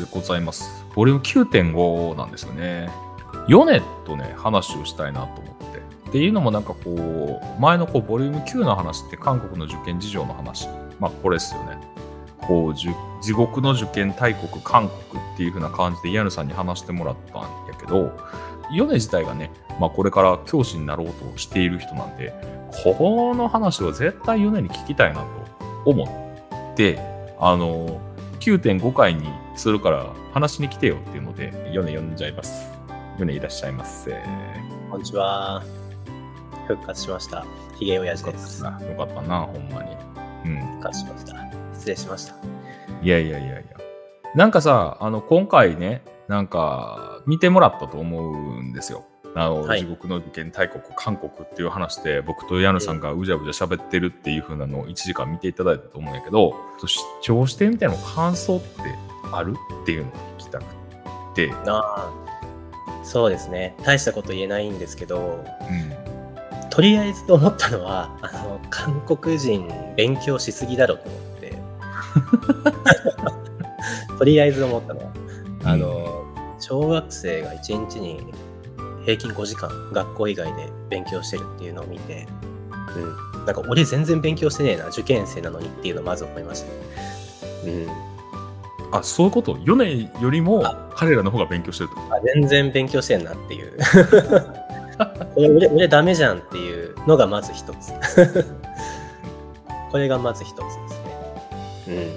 でございます。ボリューム9.5なんですよね。ヨネとね、話をしたいなと思って。っていうのもなんかこう、前のこうボリューム9の話って韓国の受験事情の話。まあこれですよね。こう、地獄の受験大国韓国っていう風な感じでイアヌさんに話してもらったんやけど、ヨネ自体がね、まあこれから教師になろうとしている人なんで、この話を絶対ヨネに聞きたいなと思って、あの、9.5回にするから話に来てよっていうので、ヨネ呼んじゃいます。ヨネいらっしゃいませ。よこんにちは。復活しました。ひげおやじかったです。な、よかったな、ほんまに。うん。復活しました。失礼しました。いやいやいやいや。なんかさ、あの、今回ね、なんか、見てもらったと思うんですよ。あの、はい地獄の受験大国、韓国っていう話で、僕とヤヌさんがうじゃうじゃ喋ってるっていう風なのを1時間見ていただいたと思うんやけど、視聴してみたいな感想ってある？っていうのを聞きたくて、ああ、そうですね。大したこと言えないんですけど、うん。とりあえずと思ったのは、あの、韓国人勉強しすぎだろうと思って。とりあえず思ったのは、あの、小学生が1日に平均5時間学校以外で勉強してるっていうのを見て、うん、なんか俺全然勉強してねえな受験生なのにっていうのをまず思いましたね。うん、あ、そういうこと？ヨネよりも彼らの方が勉強してるってこあ全然勉強してんなっていう。これ俺俺ダメじゃんっていうのがまず一つ。これがまず一つですね。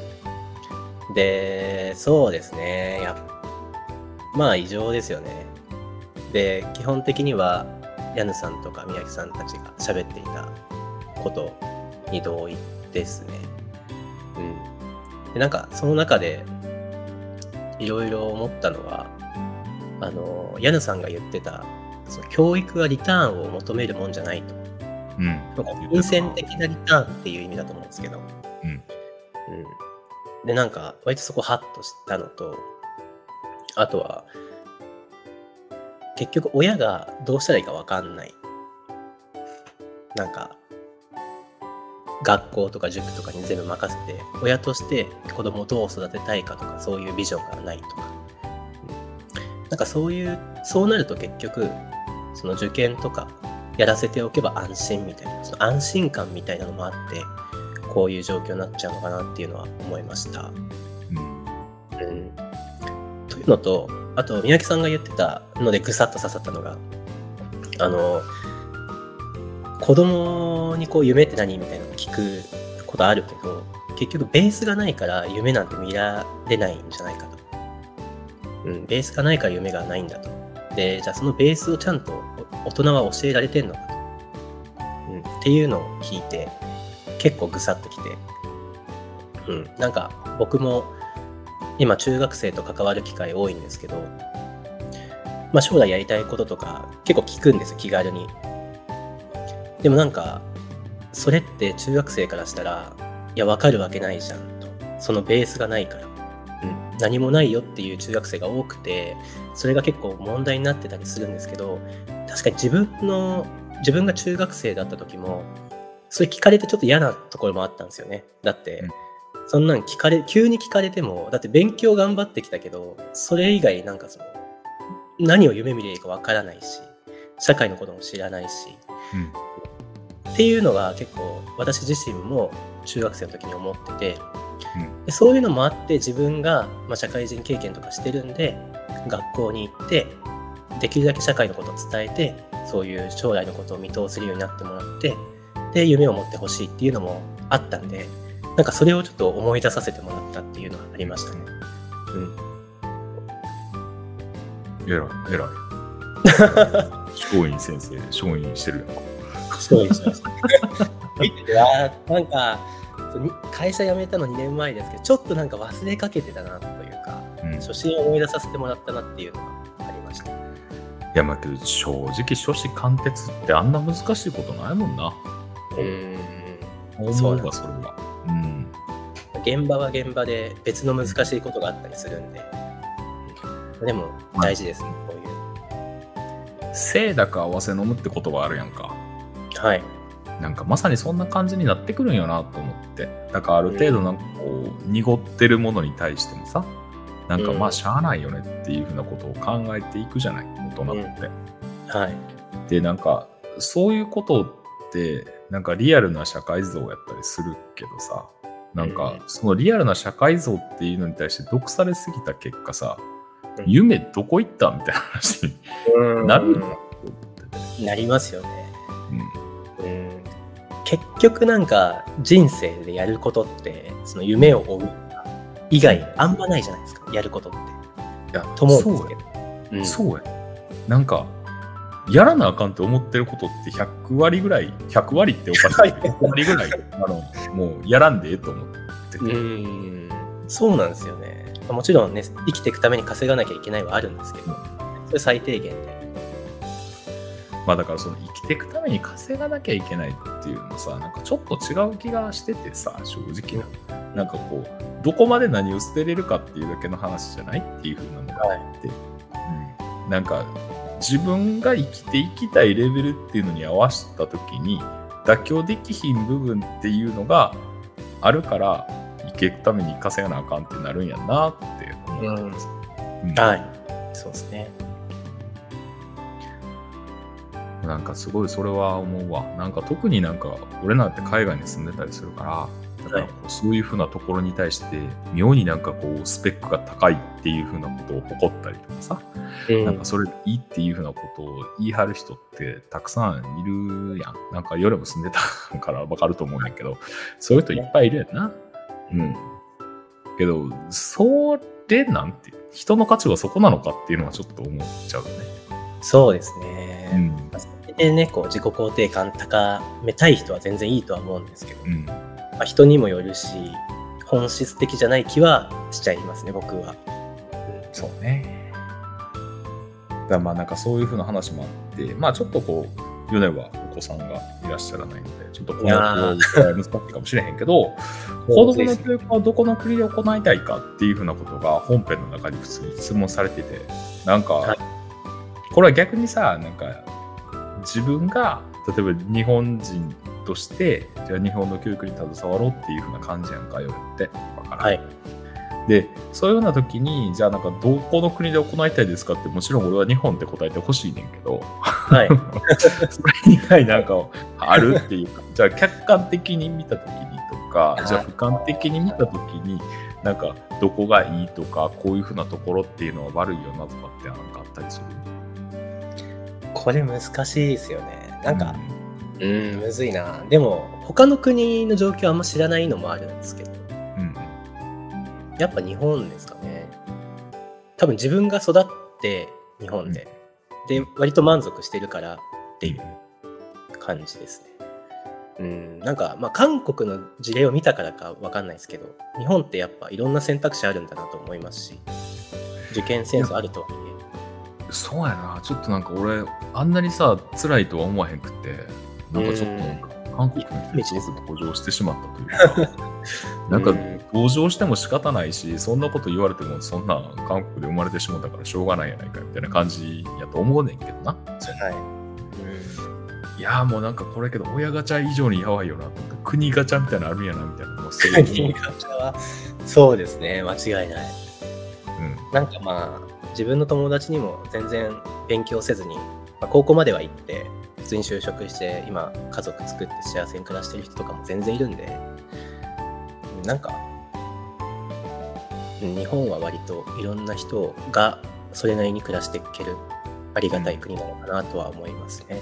うん。でそうですね。やっまあ異常ですよね。で基本的にはヤヌさんとか宮城さんたちが喋っていたことに同意ですね。うんでなんかその中でいろいろ思ったのはあのヤヌさんが言ってたその教育はリターンを求めるもんじゃないと。とうん。なんか金銭的なリターンっていう意味だと思うんですけど、うん。うん。でなんか割とそこハッとしたのとあとは結局親がどうしたらいいか分かんない。なんか学校とか塾とかに全部任せて親として子供をどう育てたいかとかそういうビジョンがないとか、うんなんかそういうそうなると結局その受験とかやらせておけば安心みたいなその安心感みたいなのもあってこういう状況になっちゃうのかなっていうのは思いました。うん。うん、というのとあと宮城さんが言ってたのでぐさっと刺さったのがあの子供にこう夢って何みたいなの聞くことあるけど結局ベースがないから夢なんて見られないんじゃないかと。うん、ベースがないから夢がないんだと。で、じゃあそのベースをちゃんと大人は教えられてんのかと。うん、っていうのを聞いて結構ぐさっときて。うん、なんか僕も今中学生と関わる機会多いんですけど、まあ将来やりたいこととか結構聞くんですよ、気軽に。でもなんか、それって中学生からしたら、いや、わかるわけないじゃんと。そのベースがないから。うん、何もないよっていう中学生が多くて、それが結構問題になってたりするんですけど、確かに自分の、自分が中学生だった時も、それ聞かれてちょっと嫌なところもあったんですよね。だって、うんそんなん聞かれ、急に聞かれても、だって勉強頑張ってきたけど、それ以外なんかその、何を夢見ればいいかわからないし、社会のことも知らないし、うん。っていうのが結構私自身も中学生の時に思ってて、うんでそういうのもあって自分が、まあ、社会人経験とかしてるんで学校に行ってできるだけ社会のことを伝えてそういう将来のことを見通せるようになってもらってで夢を持ってほしいっていうのもあったんでなんかそれをちょっと思い出させてもらったっていうのがありましたね。うん、偉い、偉い。松陰先生、松陰してるやんか。そうですね。いやーなんか会社辞めたの2年前ですけどちょっとなんか忘れかけてたなというかうん。い初心を思い出させてもらったなっていうのがありました。や、まあけど、正直、初子貫徹ってあんな難しいことないもんな。うーん思そうわ、それは。うん。現場は現場で別の難しいことがあったりするんで、でも大事ですね、こういう。清濁合わせ飲むって言葉あるやんか。はい。なんかまさにそんな感じになってくるんよなと思って。だからある程度なんかこう、濁ってるものに対してもさ、なんかうんまあしゃあないよねっていうふうなことを考えていくじゃない？大人って。はい。でなんかそういうことってなんかリアルな社会像やったりするけどさなんかうんそのリアルな社会像っていうのに対して毒されすぎた結果さ、うん夢どこ行った？みたいな話になるなりますよね。うんうん結局なんか人生でやることってその夢を追う以外あんまないじゃないですかやることって。いやと思うんそうやですけど。うんそうやなんかやらなあかんって思ってることって100割ぐらい100割っておかしいけど100割ぐらいあのもうやらんでええと思ってて、うんそうなんですよね。もちろんね生きていくために稼がなきゃいけないはあるんですけどそれ最低限で。まあだからその生きていくために稼がなきゃいけないっていうのさなんかちょっと違う気がしててさ正直ななんかこうどこまで何を捨てれるかっていうだけの話じゃないっていう風なのがあって、うん、なんか自分が生きていきたいレベルっていうのに合わせた時に妥協できひん部分っていうのがあるから生きていくために稼がなあかんってなるんやなって思ってます。うんはい。そうですね。なんかすごいそれは思うわ。なんか特になんか俺なんて海外に住んでたりするから、だからこうそういうふうなところに対して妙になんかこうスペックが高いっていうふうなことを誇ったりとかさ、うんなんかそれでいいっていうふうなことを言い張る人ってたくさんいるやん。なんか夜も住んでたからわかると思うんだけど、そういう人いっぱいいるやんな。うん。けど、それなんて、人の価値はそこなのかっていうのはちょっと思っちゃうよね。そうですね。うん。それでね、こう自己肯定感高めたい人は全然いいとは思うんですけど、うん。まあ、人にもよるし、本質的じゃない気はしちゃいますね、僕は。そうね。だまあなんかそういうふうな話もあって、まあちょっとこう、米はお子さんがいらっしゃらないので、ちょっとこの難しいかもしれへんけど、子供の教育はどこの国で行いたいかっていうふうなことが本編の中に普通に質問されてて、なんか、はいこれは逆にさ、なんか自分が例えば日本人として、じゃあ日本の教育に携わろうっていうふうな感じやんかよって。わからんはい。で、そういうような時に、じゃあなんかどこの国で行いたいですかって、もちろん俺は日本って答えてほしいねんけど、はい。それ以外なんかあるっていうか、じゃあ客観的に見た時にとかは、いじゃあ俯瞰的に見た時に、なんかどこがいいとか、こういうふうなところっていうのは悪いよなとかってなんかあったりするこれ難しいですよね。なんか、うん、むずいな。でも、他の国の状況あんま知らないのもあるんですけど、うん、うんやっぱ日本ですかね。多分自分が育って日本で、で、割と満足してるからっていう感じですね。うん、なんか、まあ、韓国の事例を見たからかわかんないですけど、日本ってやっぱいろんな選択肢あるんだなと思いますし、受験センスあるとはいそうやな、ちょっとなんか俺、あんなにさ、辛いとは思わへんくって、なんかちょっと韓国にすごく登場してしまったというか、え。なんかうん。同情しても仕方ないし、そんなこと言われても、そんな韓国で生まれてしまったからしょうがないやないかみたいな感じやと思うねんけどな。はい。いやーもうなんかこれけど、親ガチャ以上にやばいよな国ガチャみたいなのあるんやなみたいなのをすごい 国ガチャはそうですね。間違いない。うん。なんかまあ自分の友達にも全然勉強せずに、まあ、高校までは行って普通に就職して今家族作って幸せに暮らしてる人とかも全然いるんでなんかうん日本は割といろんな人がそれなりに暮らしていけるありがたい国なのかなとは思いますね。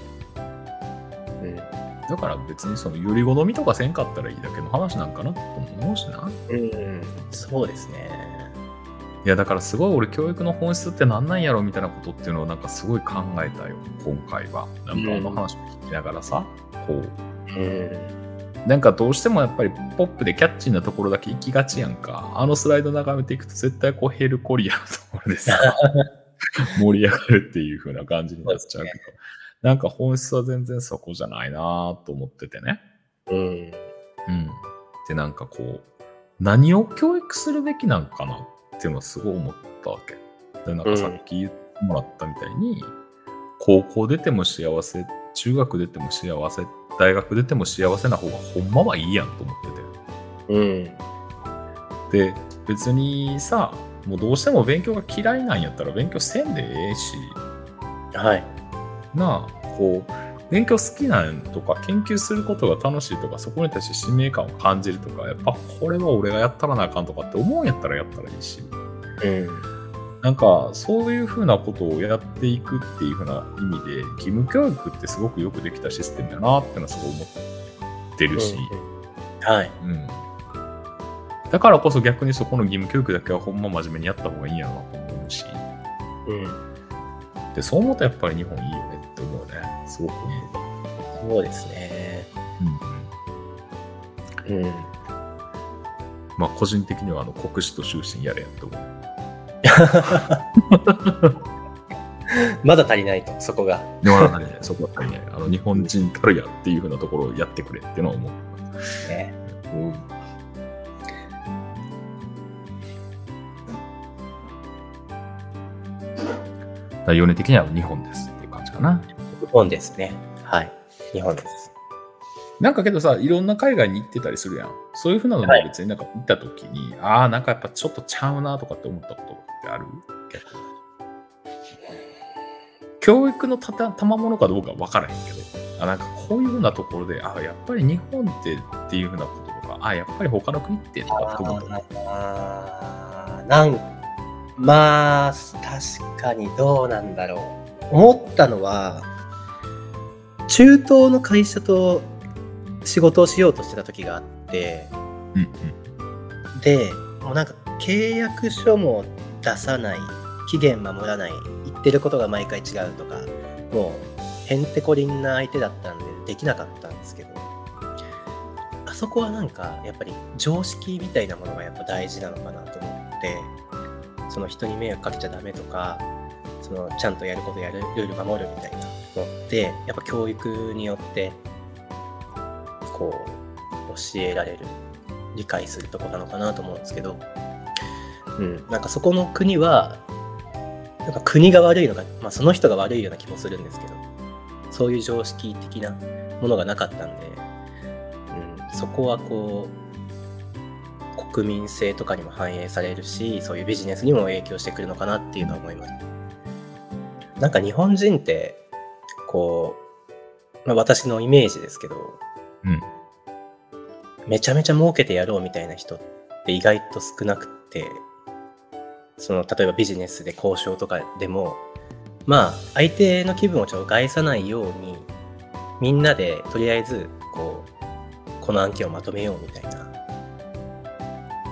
うんだから別にそのより好みとかせんかったらいいだけの話なんかなとも思うしな。うん、そうですね。いやだからすごい俺教育の本質って何なんやろみたいなことっていうのをなんかすごい考えたよ今回は。なんかあの話を聞きながらさ、こう。うん、なんかどうしてもやっぱりポップでキャッチーなところだけ行きがちやんか。あのスライド眺めていくと絶対こうヘルコリアのところでさ 盛り上がるっていう風な感じになっちゃうけど。そうなんか本質は全然そこじゃないなと思っててね。うん、うん。でなんかこう何を教育するべきなんかなっていうのはすごい思ったわけ。でなんかさっき言ってもらったみたいに、高校出ても幸せ中学出ても幸せ大学出ても幸せな方がほんまはいいやんと思ってて。うん、で別にさもうどうしても勉強が嫌いなんやったら勉強せんでええし、はい。なあ、こう、勉強好きなんとか、研究することが楽しいとか、そこに対して使命感を感じるとか、やっぱこれは俺がやったらなあかんとかって思うんやったらやったらいいし、うん。なんかそういうふうなことをやっていくっていうふうな意味で、義務教育ってすごくよくできたシステムやなってのはすごい思ってるし、はい。うん。だからこそ逆にそこの義務教育だけはほんま真面目にやった方がいいんやろなと思うし、うん。で、そう思うとやっぱり日本いいよね。すごく思う。そうですね。うんうん。うん。まあ個人的にはあの国史と終身やれやと思う。まだ足りないと、そこが。でもね、そこはやっぱりね、あの日本人たるやっていうふうなところをやってくれっていうのは思う。ね。うんだから、米的には日本ですっていう感じかな。日本ですね。はい。日本です。なんかけどさ、いろんな海外に行ってたりするやん。そういうふうなのはいで別になんか行った時に、ああ、なんかやっぱちょっとちゃうなとかって思ったことってある？教育のたた賜物かどうかわからへんけど、あなんかこういうふうなところで、あやっぱり日本ってっていうふうなこととか、あやっぱり他の国ってとかって思ったあーなんまあ、確かにどうなんだろう。思ったのは、中東の会社と仕事をしようとしてた時があって、うんうん。で、もうなんか契約書も出さない、期限守らない、言ってることが毎回違うとか、もうへんてこりんな相手だったんでできなかったんですけど、あそこはなんかやっぱり常識みたいなものがやっぱ大事なのかなと思って、その人に迷惑かけちゃダメとか、そのちゃんとやることやる、ルール守るみたいなのって、やっぱ教育によって、こう、教えられる、理解するとこなのかなと思うんですけど、うん、なんかそこの国は、なんか国が悪いのか、まあその人が悪いような気もするんですけど、そういう常識的なものがなかったんで、うん、そこはこう、国民性とかにも反映されるし、そういうビジネスにも影響してくるのかなっていうのは思います。なんか日本人って、こう、まあ、私のイメージですけど、うん。めちゃめちゃ儲けてやろうみたいな人って意外と少なくって、その例えばビジネスで交渉とかでも、まあ相手の気分をちょっと害さないように、みんなでとりあえずこう、この案件をまとめようみたいな、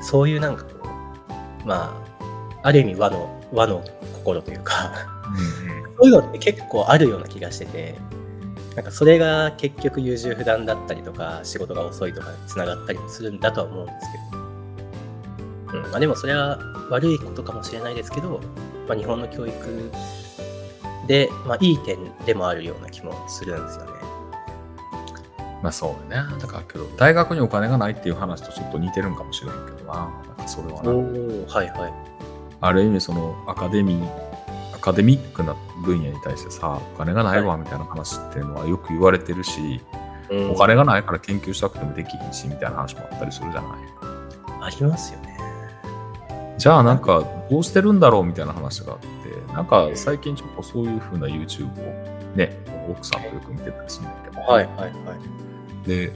そういうなんかこう、まあ、ある意味和の、和の心というか、そういうのって結構あるような気がしてて、なんかそれが結局優柔不断だったりとか、仕事が遅いとかにつながったりもするんだとは思うんですけど。うん、まあでもそれは悪いことかもしれないですけど、まあ、日本の教育で、まあいい点でもあるような気もするんですよね。まあそうだね。だからけど、大学にお金がないっていう話とちょっと似てるんかもしれんけどな。なんかそれはな。おはいはい。ある意味そのアカデミー、アカデミックな分野に対してさ、お金がないわみたいな話っていうのはよく言われてるし、うんお金がないから研究したくてもできひんしみたいな話もあったりするじゃない。ありますよね。じゃあなんかどうしてるんだろうみたいな話があって、なんか最近ちょっとそういう風な YouTube をね、奥さんとよく見てたりするんだけど、はいはいはい。で、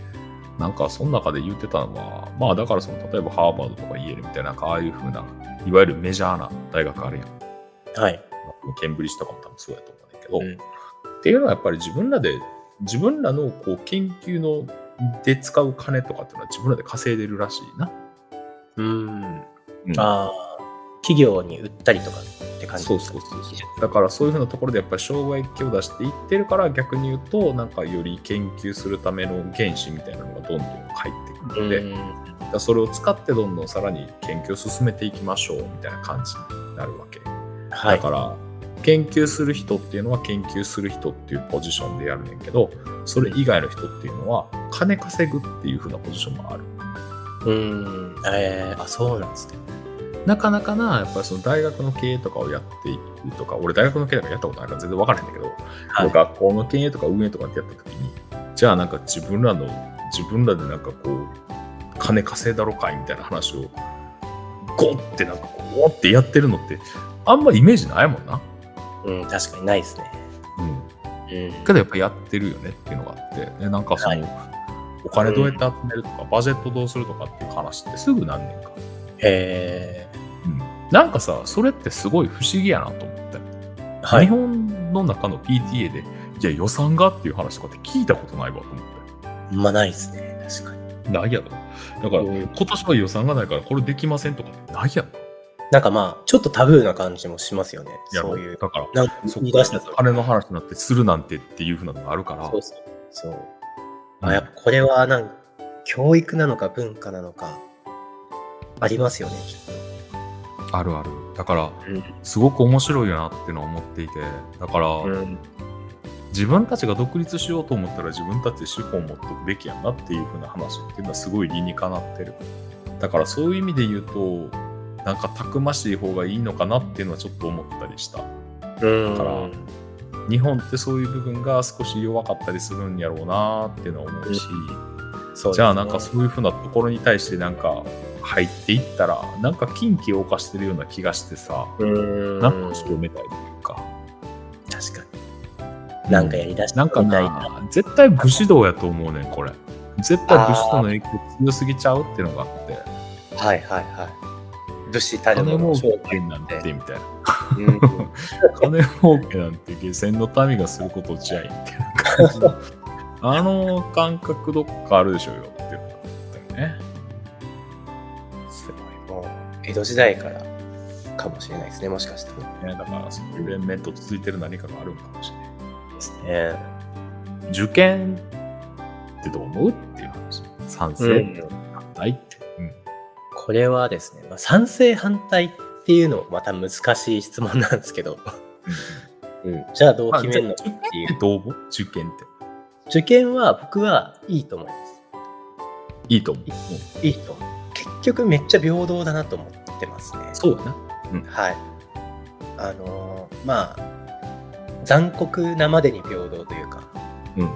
なんかその中で言ってたのは、まあだからその例えばハーバードとかイェールみたいな、ああいう風な、いわゆるメジャーな大学あるやん。はい。ケンブリッジとかも多分そうやと思うんだけど、うんっていうのはやっぱり自分らで、自分らのこう研究ので使う金とかっていうのは自分らで稼いでるらしいな。うん。うんああ、企業に売ったりとかって感じそうそうそうそう。だからそういうふうなところでやっぱり障害益を出していってるから逆に言うと、なんかより研究するための原資みたいなのがどんどん入ってくるので、うんそれを使ってどんどんさらに研究を進めていきましょうみたいな感じになるわけ。はいだから研究する人っていうのは研究する人っていうポジションでやるねんけどそれ以外の人っていうのは金稼ぐっていう風なポジションもあるうん。えー、あ、そうなんですね。なかなかなやっぱりその大学の経営とかをやっていくとか俺大学の経営とかやったことないから全然分からへんだけど、はい学校の経営とか運営とかってやった時にじゃあなんか自分らの自分らでなんかこう金稼いだろかいみたいな話をゴッてなんかこう、おってやってるのって、あんまイメージないもんな。うん、確かにないですね。うん。うん。けどやっぱやってるよねっていうのがあって、でなんかその、はお金どうやって集めるとか、バジェットどうするとかっていう話ってすぐなんねんか。へうん。なんかさ、それってすごい不思議やなと思って。え。は日い。本の中の PTA で、いや予算がっていう話とかって聞いたことないわと思って。まあないですね。確かに。ないやろ。だから、うん今年は予算がないからこれできませんとかってないやろ。なんかまあ、ちょっとタブーな感じもしますよね。そういう。だから、なんかそ言い出したと。金の話になってするなんてっていうふうなのがあるから。そうそう。そう。うんあ、やっぱこれはなんか、教育なのか文化なのか、ありますよね、きっあるある。だから、と。うん。すごく面白いよなっていうのは思っていて、だから、うん。自分たちが独立しようと思ったら自分たちで資本を持っとくべきやんなっていう風な話っていうのはすごい理にかなってる。だからそういう意味で言うと、なんかたくましい方がいいのかなっていうのはちょっと思ったりした。うん。だから日本ってそういう部分が少し弱かったりするんやろうなっていうのは思うし、そうですねじゃあなんかそういう風なところに対してなんか入っていったら、なんか禁忌を犯してるような気がしてさ、うん。なんかめたいというか。確かに。なんかやりだしたなんかみたいな。な、絶対武士道やと思うねん、これ。絶対武士道の影響強すぎちゃうっていうのがあって、はいはいはい。武士たるの儲けなんてみたいな。うん 金儲けなんて下船の民がすることじゃいみたいな感じの。あの感覚どっかあるでしょうよっていうね。すごい。もう、江戸時代からかもしれないですね、もしかしたら。ねだからそういう連綿と続いてる何かがあるんかもしれない。ですね。受験ってどう思うっていう話。賛成、うん反対。うんこれはですね、まあ、賛成反対っていうのもまた難しい質問なんですけど、うん、じゃあどうまあ決めるの？っていう。どう思う？受験って。受験は僕はいいと思います。いいと思う。いいと思う。結局めっちゃ平等だなと思ってますね。そうだな。はい。あのーまあ、残酷なまでに平等というか、うん。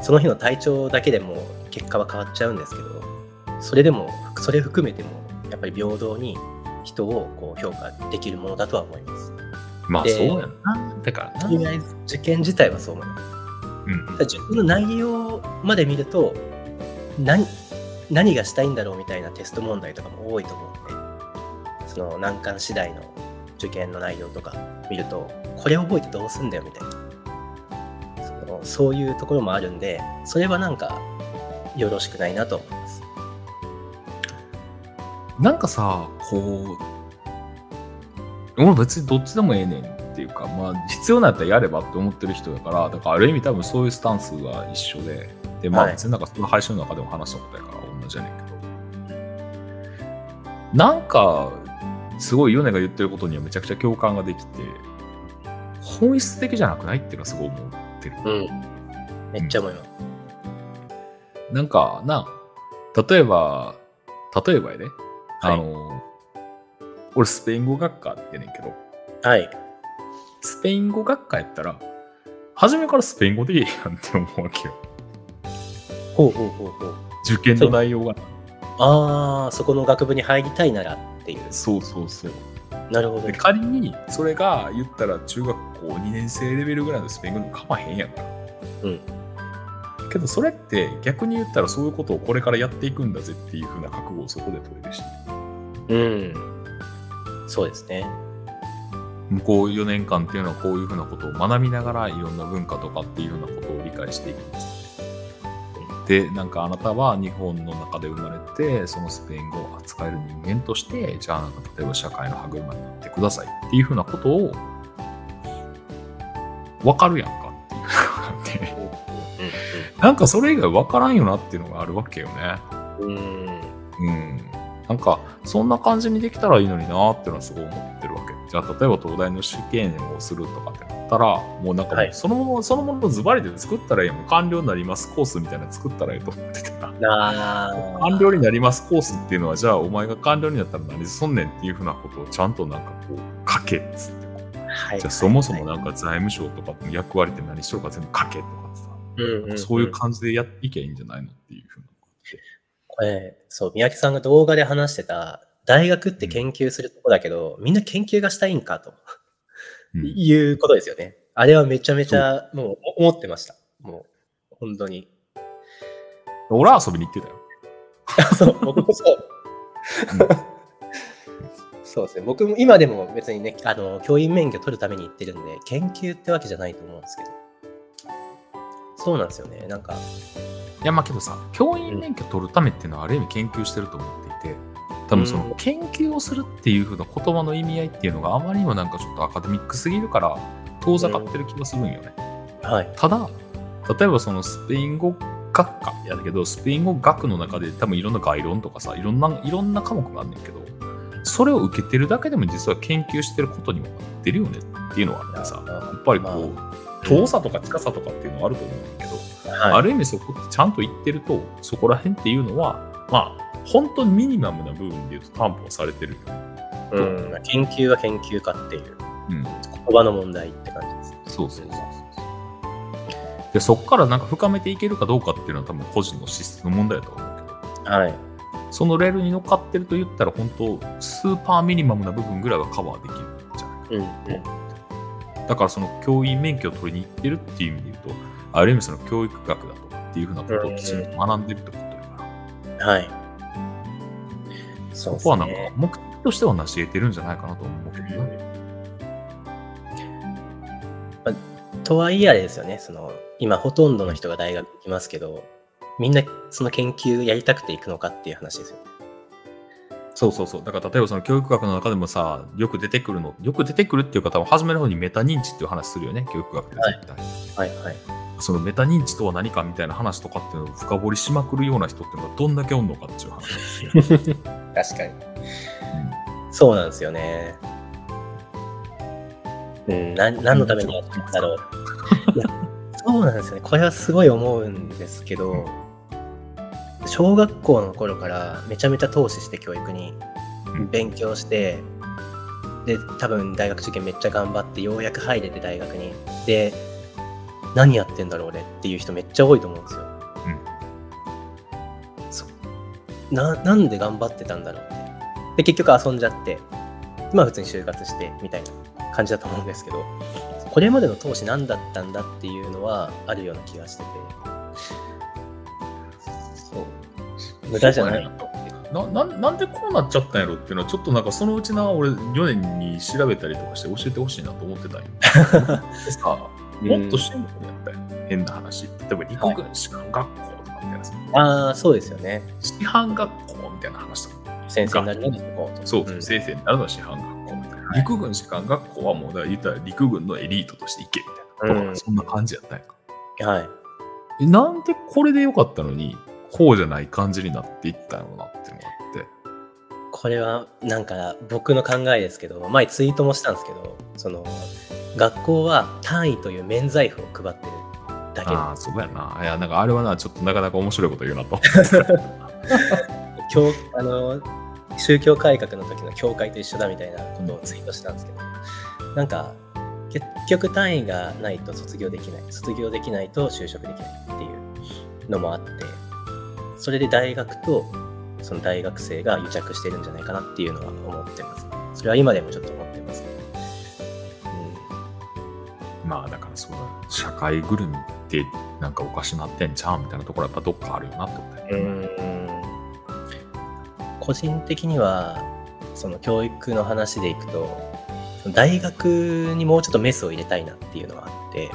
その日の体調だけでも結果は変わっちゃうんですけど、それでも、それ含めても、やっぱり平等に人をこう評価できるものだとは思います。まあでそうやんな。だからな。とりあえず受験自体はそう思います。うん受験の内容まで見ると何何がしたいんだろうみたいなテスト問題とかも多いと思うんでその難関次第の受験の内容とか見るとこれ覚えてどうすんだよみたいなそのそういうところもあるんでそれはなんかよろしくないなとなんかさ、こう、俺別にどっちでもええねんっていうか、まあ必要なんやったらやればって思ってる人だから、だからある意味多分そういうスタンスが一緒で、で、まあはい。別になんかその配信の中でも話したことやから同じやねんけど、なんか、すごいヨネが言ってることにはめちゃくちゃ共感ができて、本質的じゃなくないっていうのはすごい思ってる。うん。めっちゃ思います、なんかな、例えば、例えばやで、はいあの、俺スペイン語学科ってねんけど、はいスペイン語学科やったら、初めからスペイン語でいいやんって思うわけよ。ほうほうほうほう受験の内容が。ああそこの学部に入りたいならっていうそうそうそう。なるほどで仮にそれが言ったら中学校2年生レベルぐらいのスペイン語でも構わへんやんか。うんけどそれって逆に言ったらそういうことをこれからやっていくんだぜっていう風な覚悟をそこで取れるし、うん。そうですね。向こう4年間っていうのはこういう風なことを学びながらいろんな文化とかっていう風なことを理解していくんです。で、なんかあなたは日本の中で生まれて、そのスペイン語を扱える人間として、じゃあなんか例えば社会の歯車になってくださいっていう風なことを分かるやんかなんかそれ以外分からんよなっていうのがあるわけよね。うんうんうん。なんか、そんな感じにできたらいいのになっていうのはすごい思ってるわけ。じゃあ、例えば東大の試験をするとかってなったら、もうなんかもはいうそのもの、そのものをズバリで作ったらいいもう完了になりますコースみたいなの作ったらいいと思ってた。あー完了になりますコースっていうのは、じゃあお前が完了になったら何すんねんっていうふうなことをちゃんとなんかこう書けっつって。はいじゃあそもそもなんか財務省とかの役割って何しろか全部書けとかってさ、うんんそういう感じでやっていけばいいんじゃないのっていうふうな。これ、そう、三宅さんが動画で話してた大学って研究するとこだけど、みんな研究がしたいんかとうんいうことですよね。あれはめちゃめちゃもう思ってました。もう本当に。俺は遊びに行ってたよ。そう、僕もそう。そうですね。僕も今でも別にね、あの、教員免許取るために行ってるんで、研究ってわけじゃないと思うんですけど。そうなんですよね。なんか、いやまあけどさ、教員免許取るためっていうのはある意味研究してると思っていて、多分その研究をするっていう風な言葉の意味合いっていうのがあまりにもなんかちょっとアカデミックすぎるから遠ざかってる気がするんよね。はい。ただ、例えばそのスペイン語学科やだけど、スペイン語学の中で多分いろんな概論とかさ、いろんな、いろんな科目があんねんけど、それを受けてるだけでも実は研究してることにもなってるよねっていうのはあってさ、やっぱりこう、遠さとか近さとかっていうのはあると思うんだけど、はい、ある意味そこってちゃんと言ってると、そこら辺っていうのは、まあ、本当にミニマムな部分で言うと担保されてるよね。うん、研究は研究かっていううん。言葉の問題って感じです。そうそうそうそう。で、そこからなんか深めていけるかどうかっていうのは多分個人の資質の問題だと思うけど、はい。そのレールに乗っかってると言ったら本当、スーパーミニマムな部分ぐらいはカバーできるんじゃないかうん。だからその教員免許を取りに行ってるっていう意味で言うと、ある意味その教育学だとかっていうふうなことをきちんと学んでるってことだから、はい。そここはなんかね。目的としては成し得てるんじゃないかなと思うけどね。とはいえあれですよね、その、今ほとんどの人が大学行きますけど、みんなその研究やりたくて行くのかっていう話ですよ。そうそうそう。だから例えばその教育学の中でもさ、よく出てくるの、よく出てくるっていう方は初めの方にメタ認知っていう話するよね、教育学って絶対。はいはい。そのメタ認知とは何かみたいな話とかっていうのを深掘りしまくるような人っていうのがどんだけおんのかっていう話ですよ。確かに。そうなんですよね。うん、な何のためにやってんだろう。そうなんですよね。これはすごい思うんですけど、小学校の頃からめちゃめちゃ投資して教育にうん勉強して、で、多分大学受験めっちゃ頑張ってようやく入れて大学に。で、何やってんだろう俺っていう人めっちゃ多いと思うんですよ。そななんで頑張ってたんだろうって。で、結局遊んじゃって、まあ普通に就活してみたいな感じだと思うんですけど、これまでの投資何だったんだっていうのはあるような気がしてて、無駄じゃない。なななんでこうなっちゃったんやろっていうのはちょっとなんかそのうちな俺4年に調べたりとかして教えてほしいなと思ってたんよ。でさもっとシンプルやったよ、変な話。例えば陸軍士官学校とかみたいなさ、ああ、そうですよね。師範学校みたいな話とか。先生になるのにそこ。そう、ん先生になるのは師範学校みたいな。はい陸軍士官学校はもうだから言ったら陸軍のエリートとして行けみたいな。うんそんな感じやったんやんか。はい。えなんでこれでよかったのに、こうじゃない感じになっていったのなっていうのがあって。これはなんか僕の考えですけど、前ツイートもしたんですけど、その学校は単位という免罪符を配ってるだけでああ、そうやな。いや、なんかあれはな、ちょっとなかなか面白いこと言うなと。教あの宗教改革の時の教会と一緒だみたいなことをツイートしたんですけど、なんか結局単位がないと卒業できない卒業できないと就職できないっていうのもあってそれで大学とその大学生が癒着してるんじゃないかなっていうのは思ってます。それは今でもちょっと思ってます。ね、まあだからそうだ、社会ぐるみってなんかおかしなってんちゃうみたいなところはやっぱどっかあるよなってことだね。ん。個人的にはその教育の話でいくと大学にもうちょっとメスを入れたいなっていうのがあって、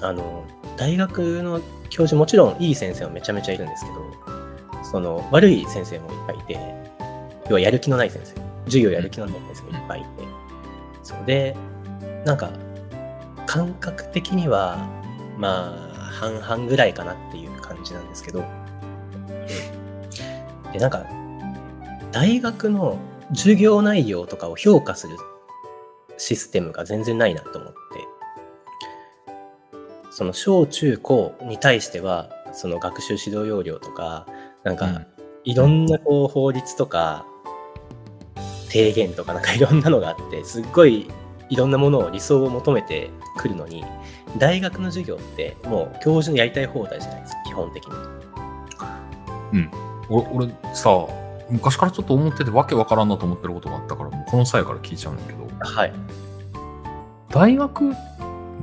うん。あの大学の教授もちろんいい先生もめちゃめちゃいるんですけどその悪い先生もいっぱいいて要はやる気のない先生。授業やる気のない先生もいっぱいいて。そうでなんか感覚的にはまあ半々ぐらいかなっていう感じなんですけど。でなんか大学の授業内容とかを評価するシステムが全然ないなと思ってその小中高に対してはその学習指導要領とかなんかうんいろんなこう法律とか提言とかなんかいろんなのがあってすっごいいろんなものを理想を求めてくるのに大学の授業ってもう教授のやりたい放題じゃないですか基本的に。俺俺さ、昔からちょっと思っててわけわからんなと思ってることがあったから、もうこの際から聞いちゃうんだけど、はい。大学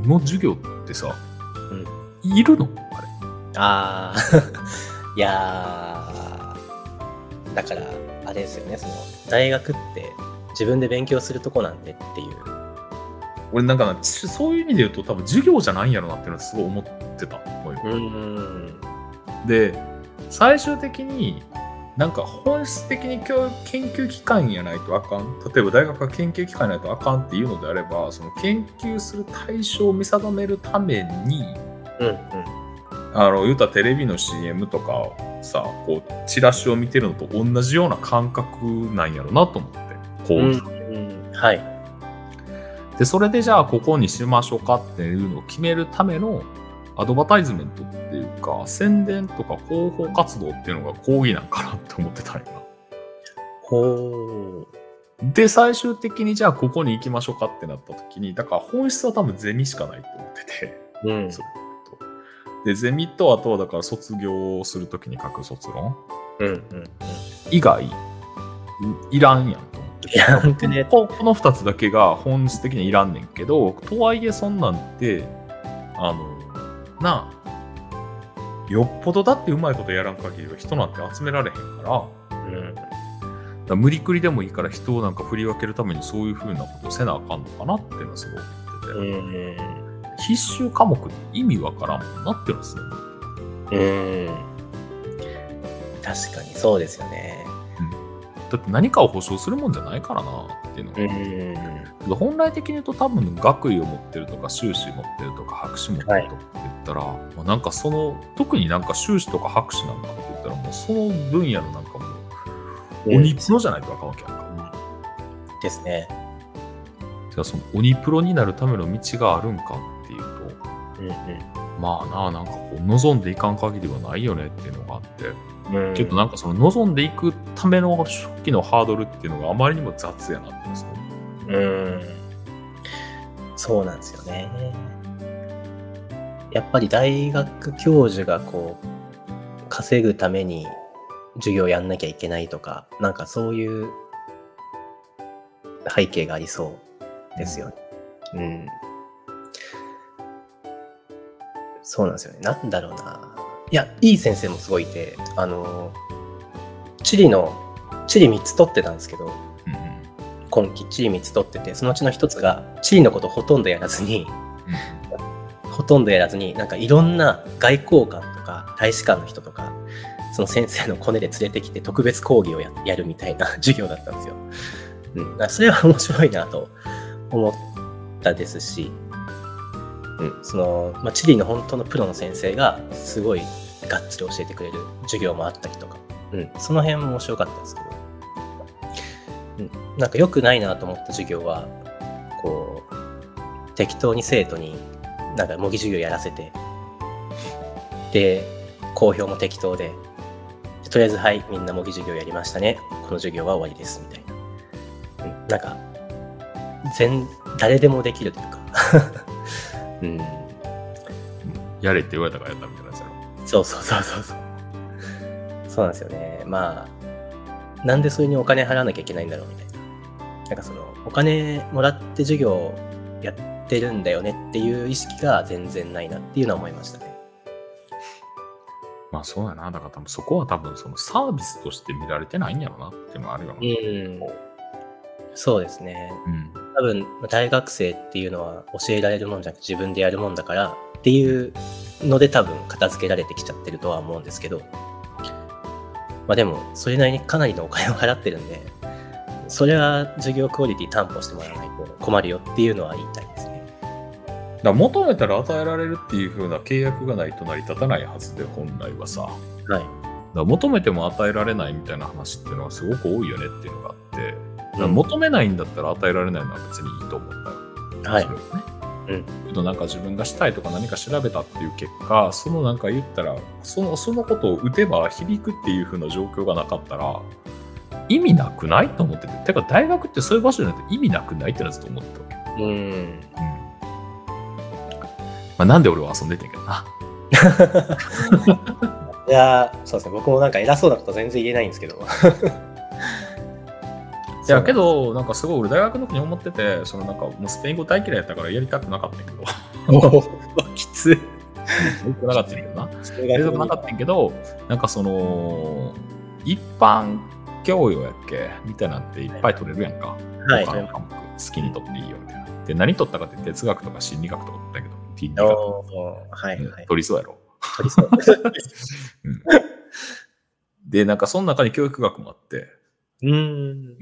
の授業ってさ、いるの？あれ。ああ、いやー、だから、あれですよね、その、大学って自分で勉強するとこなんでっていう。俺なんかそういう意味で言うと多分授業じゃないんやろなっていうのはすごい思ってたのよ。ん。で最終的になんか本質的に教育研究機関やないとあかん例えば大学が研究機関やないとあかんっていうのであればその研究する対象を見定めるためにうんうん。あの言うたらテレビの CM とかさこうチラシを見てるのと同じような感覚なんやろなと思ってこう、うんうん、はい。でそれでじゃあここにしましょうかっていうのを決めるためのアドバタイズメントっていうか宣伝とか広報活動っていうのが講義なんかなって思ってたんやな。ほで最終的にじゃあここに行きましょうかってなった時にだから本質は多分ゼミしかないと思ってて。う。うん。そうでゼミとあとはだから卒業する時に書く卒論うんうんうん。以外いいらんやんと思ってていや、本当ね。ここの2つだけが本質的にはいらんねんけどとはいえそんなんてあのなあよっぽどだってうまいことやらん限りは人なんて集められへんからうん。だ無理くりでもいいから人をなんか振り分けるためにそういう風なことをせなあかんのかなっていうのはすごい思ってて、うん。必修科目って意味わからんもんなっていうのはすごい思ってうん。確かにそうですよね。だって何かを保証するもんじゃないからなっていうのが、うん。本来的に言うと多分学位を持ってるとか修士持ってるとか博士持ってるとかって言ったら、まあなんかその特になんか修士とか博士なんだって言ったらもうその分野のなんかもう鬼プロじゃないとあかんわけやんか。ですね。じゃあその鬼プロになるための道があるんかっていうとうんまあなあなんかこう望んでいかん限りはないよねっていうのがあってうん。けどなんかその望んでいくための初期のハードルっていうのがあまりにも雑やなってすごいうん。そうなんですよね。やっぱり大学教授がこう、稼ぐために授業やんなきゃいけないとか、なんかそういう背景がありそうですよね。うん。そうなんですよね。なんだろうな。いや、いい先生もすごいいて、あの、地理の、地理3つ取ってたんですけど、うんうん今期地理3つ取っててそのうちの1つが地理のことほとんどやらずにほとんどやらずになんかいろんな外交官とか大使館の人とかその先生のコネで連れてきて特別講義をややるみたいな 授業だったんですよ。うん、それは面白いなと思ったですし、うん。そのまあ、地理の本当のプロの先生がすごいがっつり教えてくれる授業もあったりとか、うん、その辺も面白かったですけど、うん、なんか良くないなと思った授業はこう適当に生徒になんか模擬授業やらせて。で好評も適当でとりあえずはいみんな模擬授業やりましたね。この授業は終わりですみたいな、うん、なんか全誰でもできるというか うんやれって言われたからやったみたいなやつやろ。そうそうそうそうそう。そうなんですよね。まあ、なんでそれにお金払わなきゃいけないんだろうみたいな。なんかその、お金もらって授業やってるんだよねっていう意識が全然ないなっていうのは思いましたね。まあそうやな。だから多分そこは多分そのサービスとして見られてないんやろなっていうのはあるよな。うん。そうですね。うん。多分、大学生っていうのは教えられるもんじゃなくて自分でやるもんだからっていうので多分片付けられてきちゃってるとは思うんですけど、まあでも、それなりにかなりのお金を払ってるんで、それは授業クオリティ担保してもらわないと困るよっていうのは言いたいですね。だ求めたら与えられるっていう風な契約がないと成り立たないはずで本来はさ。はい。ら求めても与えられないみたいな話っていうのはすごく多いよねっていうのがあって、求めないんだったら与えられないのは別にいいと思うんだよ。はい。うんけどなんか自分がしたいとか何か調べたっていう結果そのなんか言ったらそのそのことを打てば響くっていう風な状況がなかったら意味なくないと思ってててか大学ってそういう場所じゃないと意味なくないってのはずっと思ってたわけ、うん。うんまあ、なんで俺は遊んでてんけどな。いやーそうですね。僕もなんか偉そうなこと全然言えないんですけど。いやけど、なんかすごい俺大学の時に思ってて、そのなんかもうスペイン語大嫌いやったからやりたくなかったんやけど、きつい。なかったんやけどな。やりたくなかったんやけど、なんかその、一般教養やっけ？みたいなんていっぱい取れるやんか。はい。他の科目好きに取っていいよみたいな。で、何取ったかって哲学とか心理学とか取ったけど、倫理学はいはい。取りそうやろ。取りそう。で、なんかその中に教育学もあって、うーん。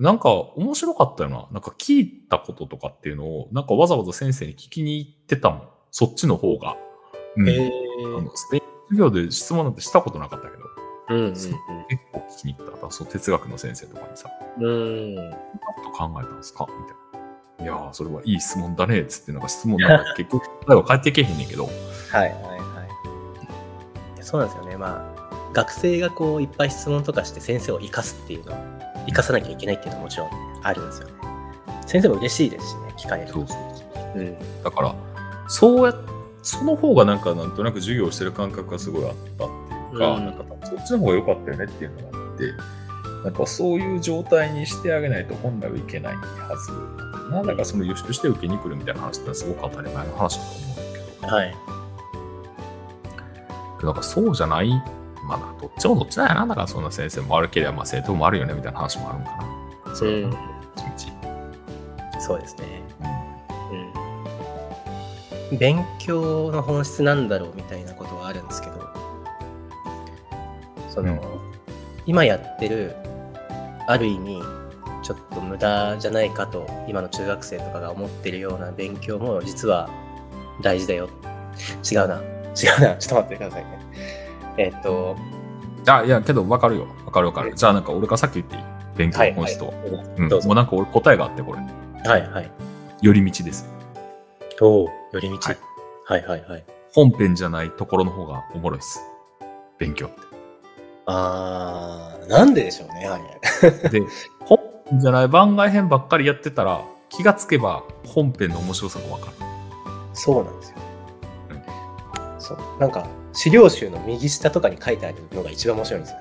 なんか面白かったよな。なんか聞いたこととかっていうのを、なんかわざわざ先生に聞きに行ってたもん。そっちの方が。うんへあのスペイン授業で質問なんてしたことなかったけど、ーうん結構聞きに行った。だその哲学の先生とかにさ、うんなこと考えたんですか？みたいな。いやー、それはいい質問だね。つって、なんか質問なんか 結局、答えは返ってけへんねんけど、はいはいはい。そうなんですよね。まあ、学生がこういっぱい質問とかして先生を生かすっていうのは、生かさなきゃいけないっていうのはもちろんあるんですよね。先生も嬉しいですしね、聞かれる。そうそううん。だから、そうや、その方がなんかなんとなく授業をしてる感覚がすごいあったっていうか、うんなんかそっちの方が良かったよねっていうのがあって、なんかそういう状態にしてあげないと本来はいけないはずなんだかその予習して受けに来るみたいな話ってすごく当たり前の話だと思うんだけど、はい。なんかそうじゃない、まあどっちもどっちだよな。だからそんな先生も悪ければまあ生徒もあるよねみたいな話もあるんかな。それはな、一日。そうですね。うんうん。勉強の本質なんだろうみたいなことはあるんですけど、その、うん今やってる、ある意味、ちょっと無駄じゃないかと、今の中学生とかが思ってるような勉強も実は大事だよ。違うな。違うな。ちょっと待ってくださいね。えっと、あ、いや、けど分かるよ。分かる分かる。じゃあなんか俺からさっき言っていい勉強はい、はいの本質と。もうなんか俺答えがあってこれ。はい、はい。寄り道です。おお、寄り道。はいはい、はい、はい。本編じゃないところの方がおもろいです。勉強っあー、なんででしょうね、あれ。て。で、本編じゃない番外編ばっかりやってたら、気がつけば本編の面白さが分かる。そうなんですよ。そう。なんか、資料集の右下とかに書いてあるのが一番面白いんですよ。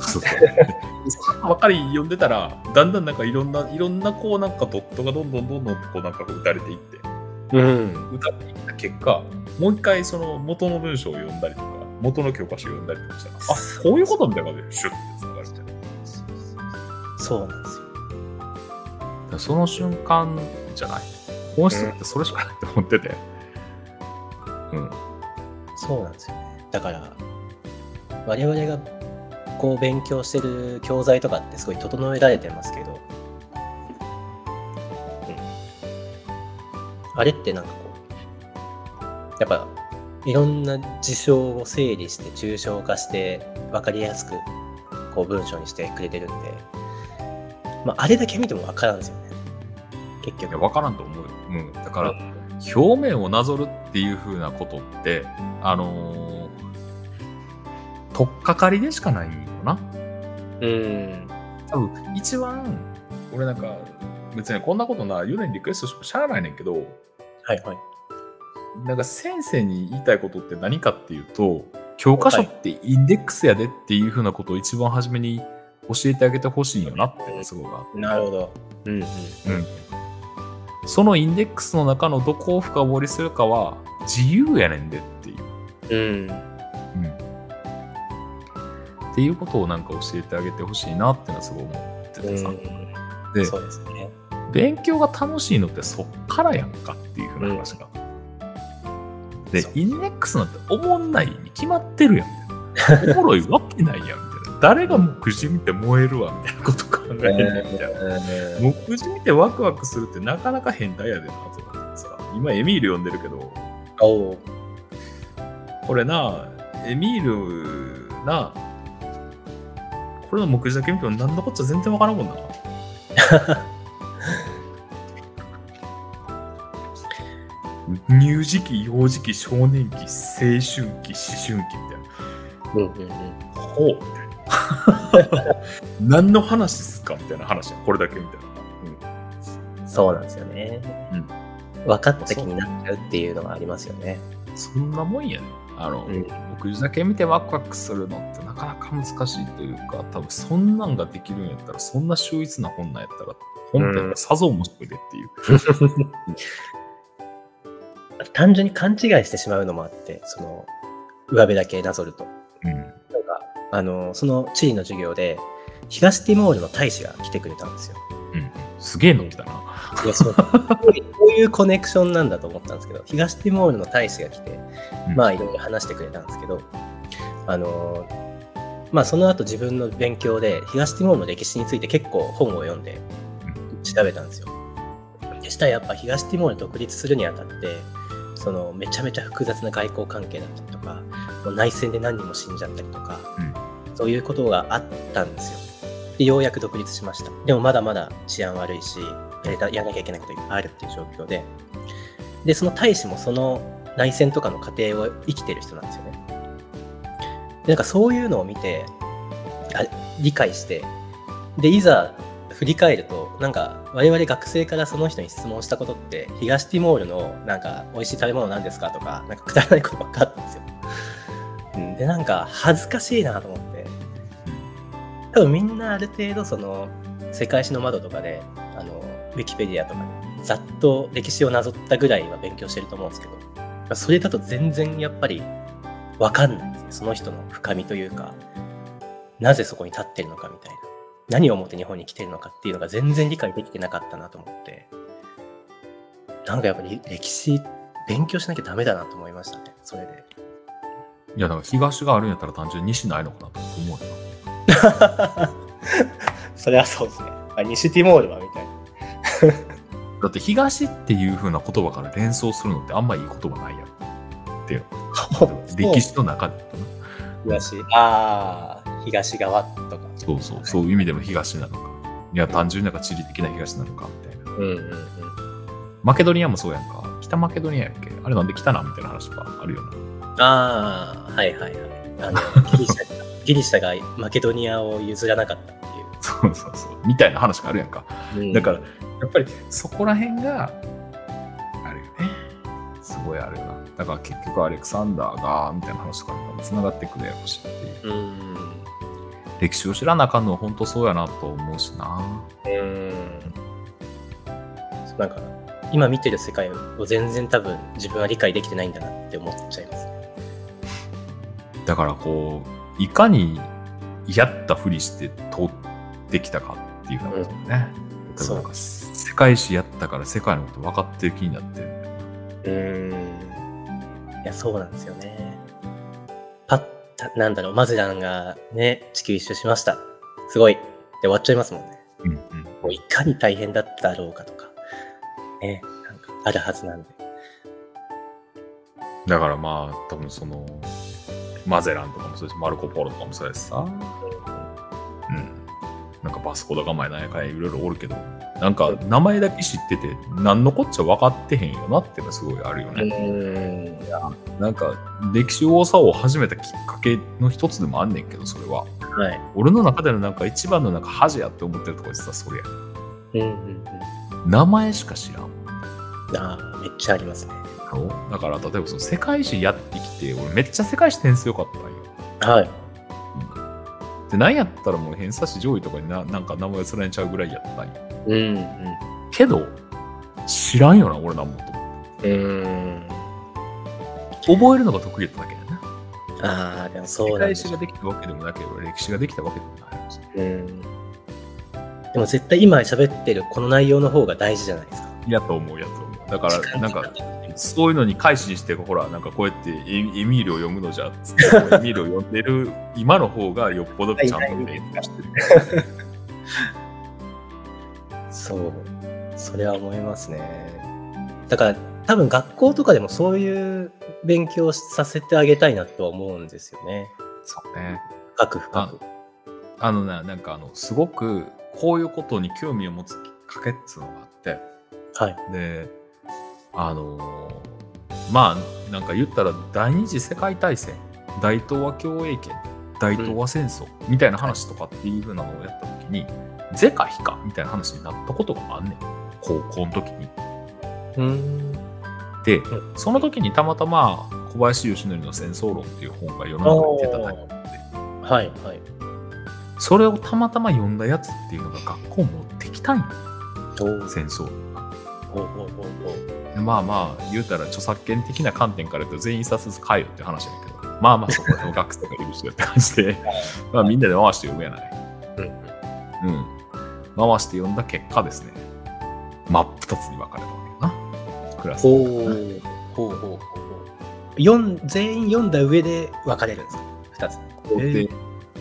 そうそう。ばっかり読んでたら、だんだんなんかいろんな、いろんなこうなんかドットがどんどんどんどんこうなんか打たれていって、うん。打たれていった結果、もう一回その元の文章を読んだりとか、元の教科書を読んだりとかしたら、あ、こういうことみたいな感じでシュッてつながるみたいな。そうなんですよ。その瞬間じゃない。本質ってそれしかないと思ってて。うん。そうなんですよね。だから、我々がこう勉強してる教材とかってすごい整えられてますけど、うん、あれってなんかこう、やっぱいろんな事象を整理して抽象化して分かりやすくこう文章にしてくれてるんで、まあ、あれだけ見ても分からんですよね。結いや、局。わからんと思うよ。うん。だから、表面をなぞるっていう風なことって、あのー、とっかかりでしかないんよな？うん。多分、一番、俺なんか、別にこんなことな、ユネにリクエストしてもしゃあないねんけど、はいはい。なんか先生に言いたいことって何かっていうと、教科書ってインデックスやでっていう風なことを一番初めに教えてあげてほしいんよなってすごいあってなるほど。うんうん。うん、そのインデックスの中のどこを深掘りするかは自由やねんでっていう、うん。うん、っていうことをなんか教えてあげてほしいなっていうのはすごい思っててさ、でそうですね。勉強が楽しいのってそっからやんかっていうふうな話が、でそう。インデックスなんておもんないに決まってるやん おもろいわけないやんみたいな。誰が目次見て燃えるわみたいなこと考えてるみたいな。目次見てワクワクするってなかなか変態やでなと思ってさ。今エミール読んでるけど。これなエミールなこれの目次だけ見ても何のこっちゃ全然わからんもんな。乳児期幼児期少年期青春期思春期みたいな。うんうんうん。ほう。何の話ですかみたいな話や。これだけみたいな、そうなんですよね。うん。分かった気になっちゃうっていうのがありますよね。うん、そんなもんやねあの、うん送り酒見てワクワクするのってなかなか難しいというか、多分そんなんができるんやったら、そんな秀逸な本なんやったら、本編がさぞ面白いでっていう。単純に勘違いしてしまうのもあって、その、上辺だけなぞると。うん。なんか、あの、その地理の授業で、東ティモールの大使が来てくれたんですよ。うん。すげえの来たな。いやそうこういうコネクションなんだと思ったんですけど、東ティモールの大使が来て、うんまあいろいろ話してくれたんですけど、あのーまあその後自分の勉強で東ティモールの歴史について結構本を読んで調べたんですよ。でしたらやっぱ東ティモール独立するにあたって、そのめちゃめちゃ複雑な外交関係だったりとか、もう内戦で何人も死んじゃったりとか、そういうことがあったんですよ。で、ようやく独立しました。でもまだまだ治安悪いし、やりたやらなきゃいけないこといっぱいあるっていう状況で、で、その大使もその内戦とかの過程を生きてる人なんですよね。でなんかそういうのを見て、あ理解して、で、いざ振り返ると、なんか我々学生からその人に質問したことって、東ティモールのなんか美味しい食べ物なんですかとか、なんかくだらないことばっかあったんですよ。で、なんか恥ずかしいなと思って、多分みんなある程度その世界史の窓とかであのウィキペディアとかでざっと歴史をなぞったぐらいは勉強してると思うんですけどそれだと全然やっぱり分かんないですね。その人の深みというかなぜそこに立ってるのかみたいな。何を思って日本に来てるのかっていうのが全然理解できてなかったなと思って。なんかやっぱり歴史勉強しなきゃダメだなと思いましたね。それで。いや、だから東があるんやったら単純に西ないのかなと思うよ。それはそうですねあ西ティモールはみたいなな。だって東っていう風な言葉から連想するのってあんまいい言葉ないやん。って歴史の中で。東ああ東側とかそうそう、そういう意味でも東なのか。いや、単純になんか地理的な東なのかみたいな。うんうんうんマケドニアもそうやんか。北マケドニアやっけ？あれなんで来たなみたいな話とかあるよな。ああはいはいはいあのギリシャがギリシャがマケドニアを譲らなかったってそうそうそう。みたいな話があるやんか。いう、だから、やっぱりそこら辺があるよね。すごいあるよな。だから結局アレクサンダーが、みたいな話とかにつながってくるやろうしっていう。らうん歴史を知らなあかんのは本当そうやなと思うしな。うんなんか今見てる世界を全然多分自分は理解できてないんだなって思っちゃいますねだからこう、いかにやったふりして通ってきたかっていうことね。例えばなんか世界史やったから世界のこと分かってる気になってる。うん。いやそうなんですよね。パッたなんだろう。マゼランがね地球一周しました。すごい。で終わっちゃいますもんね。うんうん。もういかに大変だっただろうかとか、ね、なんかあるはずなんで。だからまあ、多分その、マゼランとかもそうだし、マルコ・ポーロとかもそうやしさ、うん。なんかバスコだが前なんやかんやいろいろおるけど、なんか名前だけ知ってて、何のこっちゃ分かってへんよなっていうのがすごいあるよね。ん。なんか歴史多さを始めたきっかけの一つでもあんねんけど、それは。はい。俺の中でのなんか一番のなんか恥やって思ってるところさ、それや。うんうん名前しか知らん。うん。ああ、めっちゃありますね。だから例えばその世界史やってきて、俺めっちゃ世界史点数良かったんよ。はい。で、なんやったらもう偏差値上位とかにななんか名前連ねちゃうぐらいやったんよ。うんうん。けど、知らんよな、俺なんもと。うーん。覚えるのが得意だっただけやな。ああ、でもそう世界なんです史ができたわけでもなければ、歴史ができたわけでもないです。うん。でも絶対今喋ってるこの内容の方が大事じゃないですか。やと思う、やと思う。だか時ら、なんか そういうのに返しにして、ほら、なんかこうやってエエミールを読むのじゃ、つってエミールを読んでる今の方がよっぽどちゃんと勉強してる。そう。それは思いますね。だから多分学校とかでもそういう勉強をさせてあげたいなとは思うんですよね。そうね。深く深く。あのね、なんかあの、すごくこういうことに興味を持つきっかけっていうのがあって、はい。で、あのーまあ、なんか言ったら第二次世界大戦、大東亜共栄圏、大東亜戦争みたいな話とかっていう風なのをやった時に、是か非かみたいな話になったことがあんねん。高校の時に。うーん。で、うその時にたまたま小林義則の戦争論っていう本が世の中に出たタイプで、はいはい。それをたまたま読んだやつっていうのが学校持ってきたんよ、戦争。おうおうおうおうまあまあ、言うたら著作権的な観点から言うと全員一冊ずつ買えよって話だけど、まあまあそこでも学生がいるしよって感じで、まあみんなで回して読むやない。うんうん。回して読んだ結果ですね、真っ二つに分かれたわけよな。クラスほう。ほうほうほう全員読んだ上で分かれるんですか？二つ。肯定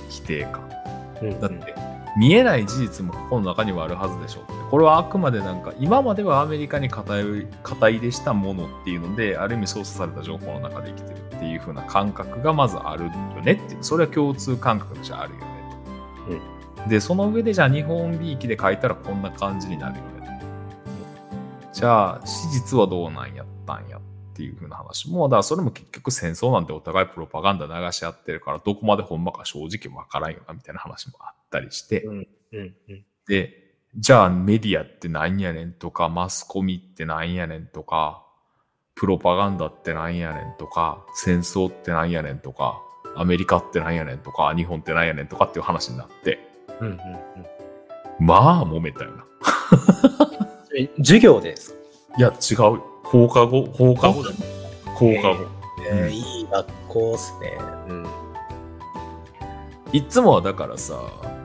否定か。うん。だって、見えない事実もここの中にはあるはずでしょって。これはあくまでなんか、今まではアメリカに肩入れ肩入れしたものっていうので、ある意味操作された情報の中で生きてるっていう風な感覚がまずあるよねって。それは共通感覚としてあるよねと。で、その上でじゃあ日本びいきで書いたらこんな感じになるよねと。じゃあ、史実はどうなんやったんやっていう風な話も、だからそれも結局戦争なんてお互いプロパガンダ流し合ってるから、どこまでほんまか正直わからんよなみたいな話もあったりして、うんうんうんで、じゃあメディアってなんやねんとか、マスコミってなんやねんとか、プロパガンダってなんやねんとか、戦争ってなんやねんとか、アメリカってなんやねんとか、日本ってなんやねんとかっていう話になって、うんうんうんまあ揉めたよな。え 授業です。いや、違うよ。放課後、放課後だよ。放課後。えーいい学校っすね。うん。いつもはだからさ、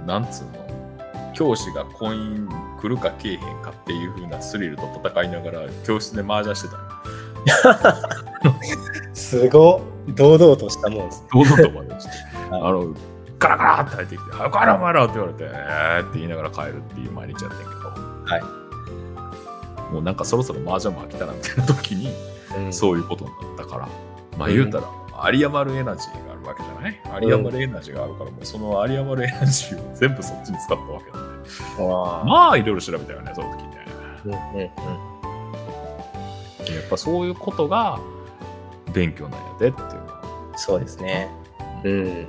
なんつうの、教師が婚姻来るか来えへんかっていう風なスリルと戦いながら教室で麻雀してたよ。すごい堂々としたもんです。堂々とまでして。はいあの、ガラガラって入ってきて、早く帰ろうお前らって言われて、えーって言いながら帰るっていう毎日やってんけど、はい。もうなんかそろそろ麻雀も飽きたなみたいな時に、うんそういうことになったから、まあうん言うたら、有り余るエナジーがあるわけじゃない？有り余るエナジーがあるから、もうその有り余るエナジーを全部そっちに使ったわけなんで。わあまあいろいろ調べたよね、その時ね。うんうんうんやっぱそういうことが勉強なんやでっていうのは。そうですね。うん。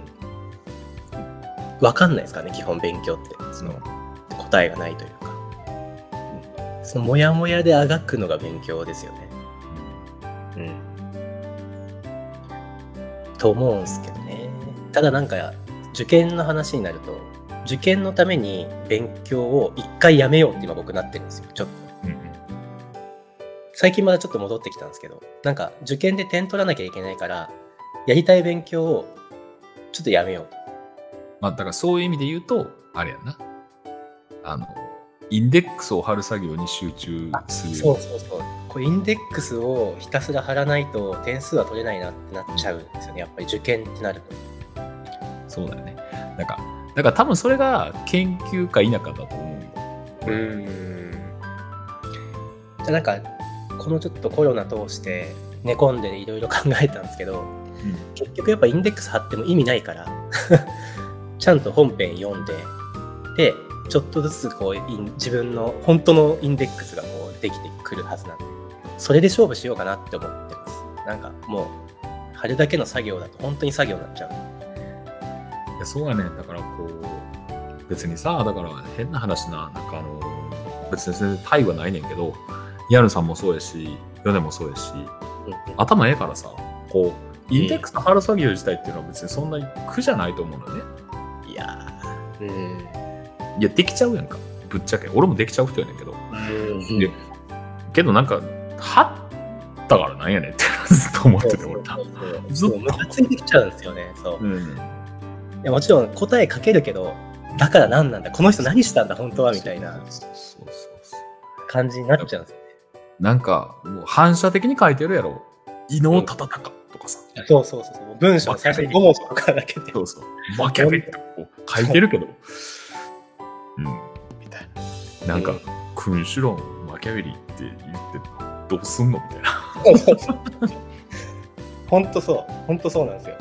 わかんないですかね、基本勉強って。その答えがないというそのモヤモヤであがくのが勉強ですよね。うん。と思うんすけどね。ただなんか、受験の話になると、受験のために勉強を一回やめようって今僕なってるんですよ、ちょっと。最近まだちょっと戻ってきたんですけど、なんか受験で点取らなきゃいけないから、やりたい勉強をちょっとやめようと。まあだからそういう意味で言うと、あれやな。あの、インデックスを貼る作業に集中する。そうそうそう。これインデックスをひたすら貼らないと点数は取れないなってなっちゃうんですよね。やっぱり受験ってなると。そうだよね。だから、だから多分それが研究か否かだと思うよ。うん。じゃあなんか、このちょっとコロナ通して寝込んでいろいろ考えたんですけど、結局やっぱインデックス貼っても意味ないから ちゃんと本編読んででちょっとずつこう自分の本当のインデックスがこうできてくるはずなんでそれで勝負しようかなって思ってます。なんかもう貼るだけの作業だと本当に作業になっちゃう。いやそうやね。だからこう、別にさ、だから変な話な、なんかあの、別に全然タイはないねんけど、ヤヌさんもそうやし、ヨネもそうやし、頭ええからさ、こう、インデックス貼る作業自体っていうのは別にそんなに苦じゃないと思うのよね。いやーうんいや、できちゃうやんか。ぶっちゃけ。俺もできちゃう人やねんけど。うんでけどなんか、貼ったからなんやねんって ずっと思ってて、俺。ずっとムカついてきちゃうんですよねそううん。いやもちろん答え書けるけどだから何なんだこの人何したんだ本当はみたいな感じになっちゃうんですよなんか、もう反射的に書いてるやろ。伊能忠敬とかさ。そうそうそうそう。文章の最初に5文字とかだけで。そうそう。マキャベリとかこう書いてるけど。うん。みたいな。なんか、君主論、マキャベリって言ってどうすんのみたいな。ほんとそう。ほんとそうなんですよ。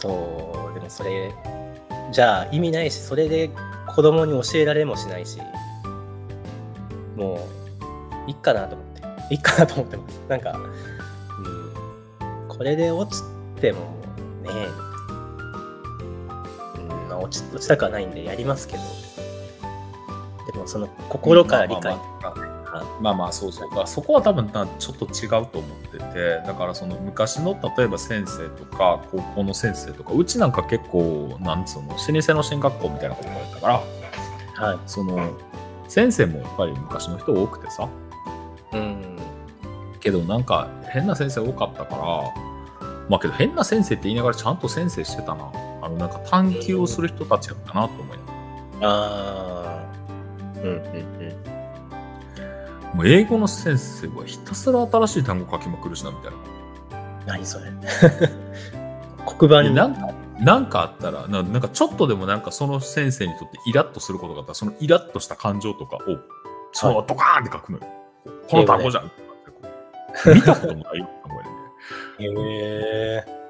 そう。でもそれ、じゃあ意味ないし、それで子供に教えられもしないし、もう、いっかなと思って。いっかなと思ってます。なんか、うん。これで落ちてもね、うん、まあ落ち落ちたくはないんでやりますけど、でもその心から理解。とか、あまあまあそうそう。だそこは多分なちょっと違うと思ってて。だからその昔の例えば先生とか高校の先生とかうちなんか結構なんつうの老舗の進学校みたいなこと言われたから。はい。その先生もやっぱり昔の人多くてさ。うん。けどなんか変な先生多かったから。まあけど変な先生って言いながらちゃんと先生してたなあのなんか探求をする人たちやったなと思いああ。うんうんうん。もう英語の先生はひたすら新しい単語書きまくるしなみたいな何それ 黒板に。なんかなんかあったらななんかちょっとでもなんかその先生にとってイラッとすることがあったらそのイラッとした感情とかをそのドカーンって書くのよ、この単語じゃん、見たこともないよ単語やねへえ。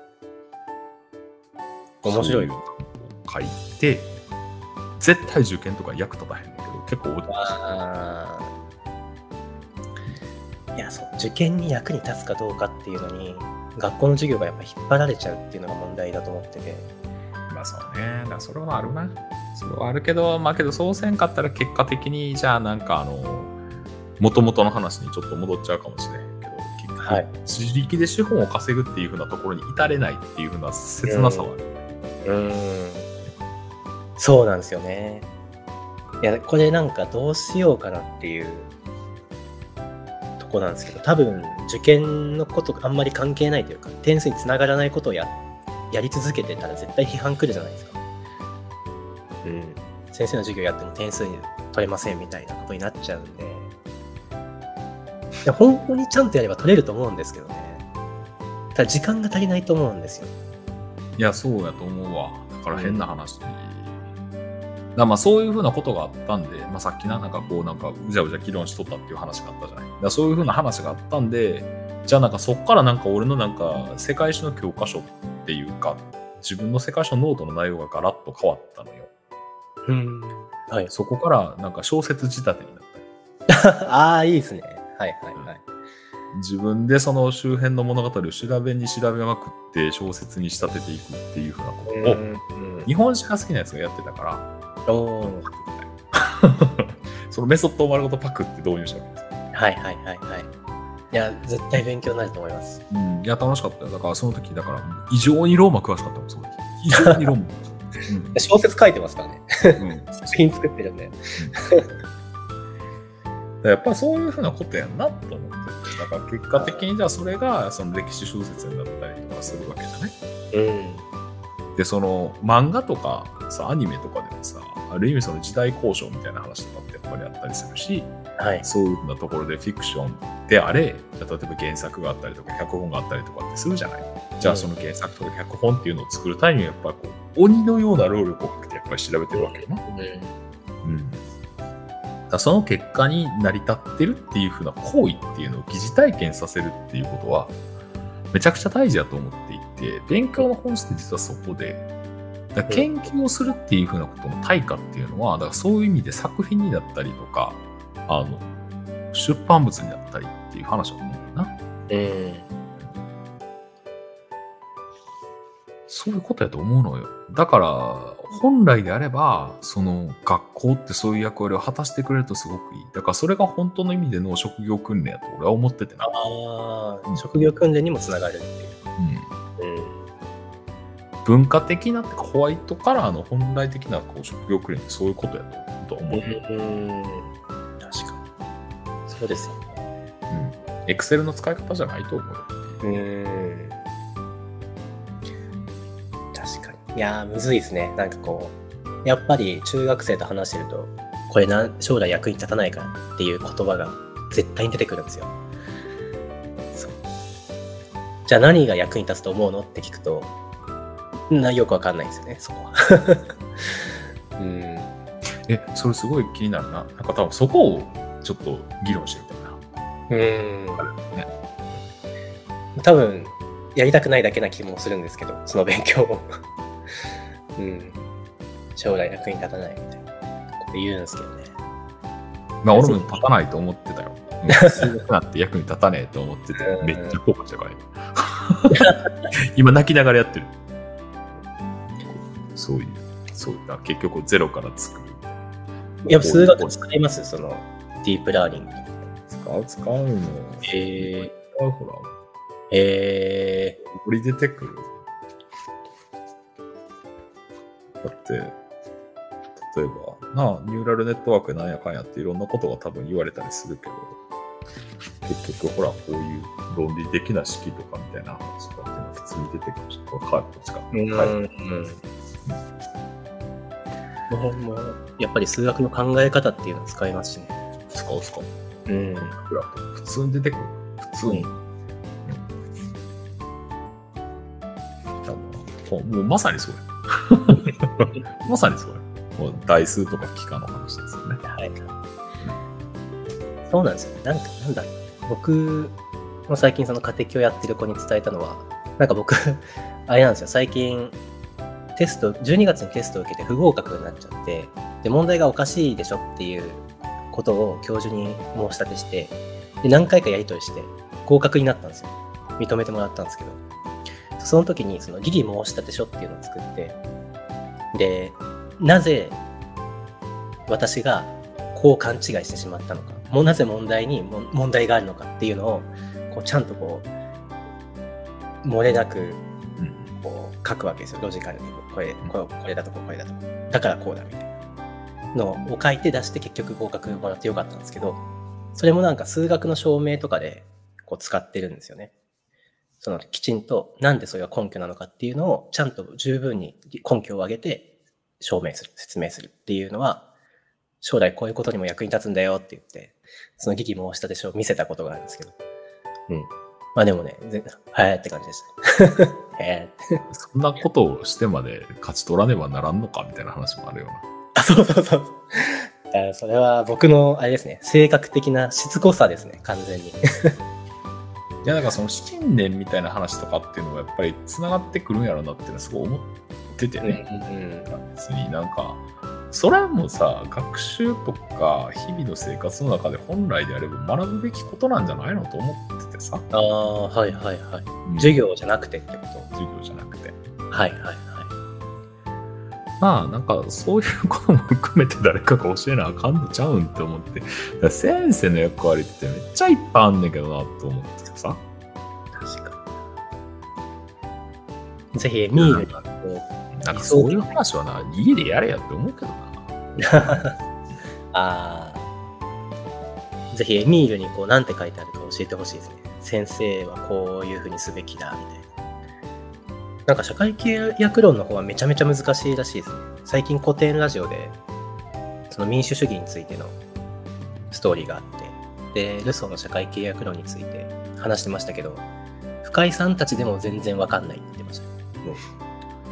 面白い書いて絶対受験とか役立たへんけど結構多い。いや、そう、受験に役に立つかどうかっていうのに、学校の授業がやっぱ引っ張られちゃうっていうのが問題だと思ってて。まあそうね。だそれはあるな。それはあるけどまあけどそうせんかったら結果的にじゃあなんかあの元々の話にちょっと戻っちゃうかもしれへんけど結局、はい自力で資本を稼ぐっていう風なところに至れないっていう風な切なさはある、うーん。そうなんですよね。いや、これなんかどうしようかなっていうとこなんですけど、多分受験のことあんまり関係ないというか、点数につながらないことをややり続けてたら絶対批判来るじゃないですか。うん。先生の授業やっても点数に取れませんみたいなことになっちゃうんで。いや本当にちゃんとやれば取れると思うんですけどね。ただ時間が足りないと思うんですよ。いやそうやと思うわだから変な話、だまあそういう風なことがあったんで、まあ、さっきななんかこうなんかうじゃうじゃ議論しとったっていう話があったじゃないだそういう風な話があったんでじゃあなんかそっからなんか俺のなんか世界史の教科書っていうか自分の世界史のノートの内容がガラッと変わったのようん。はい。そこからなんか小説仕立てになったり ああ、いいですね。はいはいはい。自分でその周辺の物語を調べに調べまくって小説に仕立てていくっていう風なことを、うん日本史が好きなやつがやってたから そのメソッドを丸ごとパクって導入したわけですよ。はいはいはいはい。いや、絶対勉強になると思います。うん、いや、楽しかったよ。だからその時、だから異常にローマ詳しかったもん、その時。異常にローマ詳しかった。小説書いてますからね。うんうん作品作ってるんで。やっぱりそういうふうなことやんなと思ってて、だから結果的にじゃあそれがその歴史小説になったりとかするわけじゃないうん。で、その漫画とかさ、アニメとかでもさ、ある意味その時代交渉みたいな話とかってやっぱりあったりするし、はい。そういうふうなところでフィクションであれ、例えば原作があったりとか、脚本があったりとかってするじゃない。じゃあその原作とか脚本っていうのを作るためにはやっぱりこう、鬼のような労力をかけてやっぱり調べてるわけよな。うん。だからその結果に成り立ってるっていうふうな行為っていうのを疑似体験させるっていうことは、めちゃくちゃ大事だと思っていて、勉強の本質って実はそこで、だ研究をするっていうふうなことの対価っていうのは、だからそういう意味で作品になったりとか、あの、出版物になったりっていう話だと思うんだよな。うん。そういうことやと思うのよ。だから、本来であれば、その学校ってそういう役割を果たしてくれるとすごくいい。だからそれが本当の意味での職業訓練やと俺は思っててな。ああ、職業訓練にもつながるっていう。うん、うん。文化的な、ホワイトカラーの本来的なこう職業訓練ってそういうことやと思う。うん。確かに。そうですよね。うん。エクセルの使い方じゃないと思う。うん。いやー、むずいですね。なんかこう、やっぱり中学生と話してると、これな将来役に立たないからっていう言葉が絶対に出てくるんですよ。そうじゃあ何が役に立つと思うのって聞くと、なよくわかんないですよね、そこは。うん。え、それすごい気になるな。なんか多分そこをちょっと議論してみたいな。うんね多分やりたくないだけな気もするんですけどその勉強をうん将来役に立たないみたいなこと言うんですけどねまあ俺も立たないと思ってたよ。なんて役に立たねえと思っててう、んめっちゃ後悔したから今。今泣きながらやってる。そういう、そういう、だ結局ゼロから作る。やっぱ数学使います？そのディープラーニング使う使うの。へえ使うほら、えこり出てくる。だって、例えば、なあ、ニューラルネットワークなんやかんやっていろんなことが多分言われたりするけど、結局ほら、こういう論理的な式とかみたいな話とかっていうのは普通に出てくるし、これ帰るこっちか。ー、うん。もうもうやっぱり数学の考え方っていうのを使いますしね。使う使う。うん。普通に出てくる。普通に。うん。もうまさにそれ。まさにそれ。もう代数とか幾何の話ですよね。はい。そうなんですよね。なんか、なんだろう。僕も最近その家庭教やってる子に伝えたのは、なんか僕、あれなんですよ。最近、テスト、12月にテストを受けて不合格になっちゃって、で、問題がおかしいでしょっていうことを教授に申し立てして、で、何回かやり取りして、合格になったんですよ。認めてもらったんですけど。その時に、その、疑義申し立て書っていうのを作って、で、なぜ私がこう勘違いしてしまったのか、もうなぜ問題にも問題があるのかっていうのを、こうちゃんとこう、漏れなくうんこう書くわけですよ、ロジカルに。これ、これこれだとここれだとこ。だからこうだみたいなのを書いて出して結局合格もらってよかったんですけど、それもなんか数学の証明とかでこう使ってるんですよね。そのきちんとなんでそれが根拠なのかっていうのをちゃんと十分に根拠を挙げて証明する、説明するっていうのは、将来こういうことにも役に立つんだよって言って、その疑義申し立て書を見せたことがあるんですけど。うん。まあでもね、ぜはいって感じでした。へーって。そんなことをしてまで勝ち取らねばならんのかみたいな話もあるような。あ、そうそうそう。あそれは僕の、あれですね、性格的なしつこさですね、完全に。いや、だからその信念みたいな話とかっていうのがやっぱり繋がってくるんやろうなっていうのはすごい思っててね。うん別になんか、それもさ、学習とか日々の生活の中で本来であれば学ぶべきことなんじゃないのと思っててさ。ああ、はいはいはい。うん授業じゃなくてってこ授業じゃなくて。とはいはいはい。まあなんかそういうことも含めて誰かが教えなあかんのちゃうんって思って。先生の役割ってめっちゃいっぱいあんねんけどなと思ってさ。確かに。ぜひ、エミールにこなんかそういう話はな、家でやれやって思うけどな。う、ああ、ぜひエミールにこう、なんて書いてあるか教えてほしいですね。先生はこういうふうにすべきだ、みたいな。なんか社会契約論の方はめちゃめちゃ難しいらしいですね。最近古典ラジオで、その民主主義についてのストーリーがあって、で、ルソーの社会契約論について話してましたけど、深井さんたちでも全然わかんないって言ってました。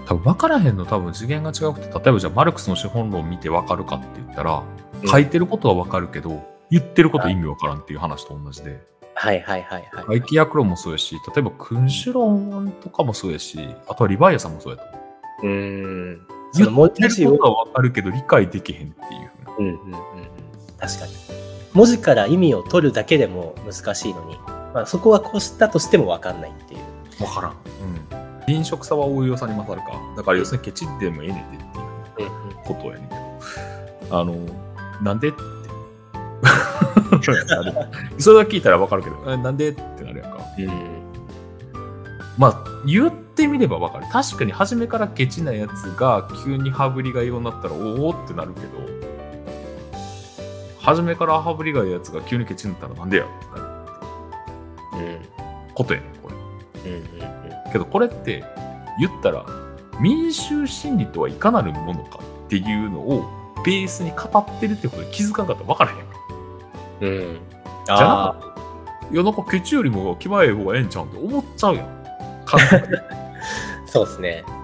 多分分からへんの多分次元が違くて、例えばじゃあマルクスの資本論を見て分かるかって言ったら、うん書いてることは分かるけど、言ってること意味分からんっていう話と同じで、はいはいはいはい。外気役論もそうやし、例えば君主論とかもそうやし、あとはリヴァイアさんもそうやと思う。うーん。そ言のってることは分かるけど理解できへんっていうふううんうんうん。確かに。文字から意味を取るだけでも難しいのに、まあ、そこはこうしたとしても分かんないっていう。分からん。うん。臨職差は応用さに勝るか。だから要するにケチってもええねんでっていううんうんことやねんけど。あの、なんでって。そ れだけ聞いたら分かるけど、えなんでってなるやんか。まあ、言ってみれば分かる。確かに初めからケチなやつが急に羽振りがようになったら、おおってなるけど、初めから羽振りがいいやつが急にケチになったらなんでやってなるうんことやねん、これ。うんうんうんけどこれって言ったら民衆心理とはいかなるものかっていうのをベースに語ってるってことで気づかなかったら分からへんやんか。うん。じゃあいやなんかケチよりも気前ええ方がええんちゃうんって思っちゃうやん。そうですね。うん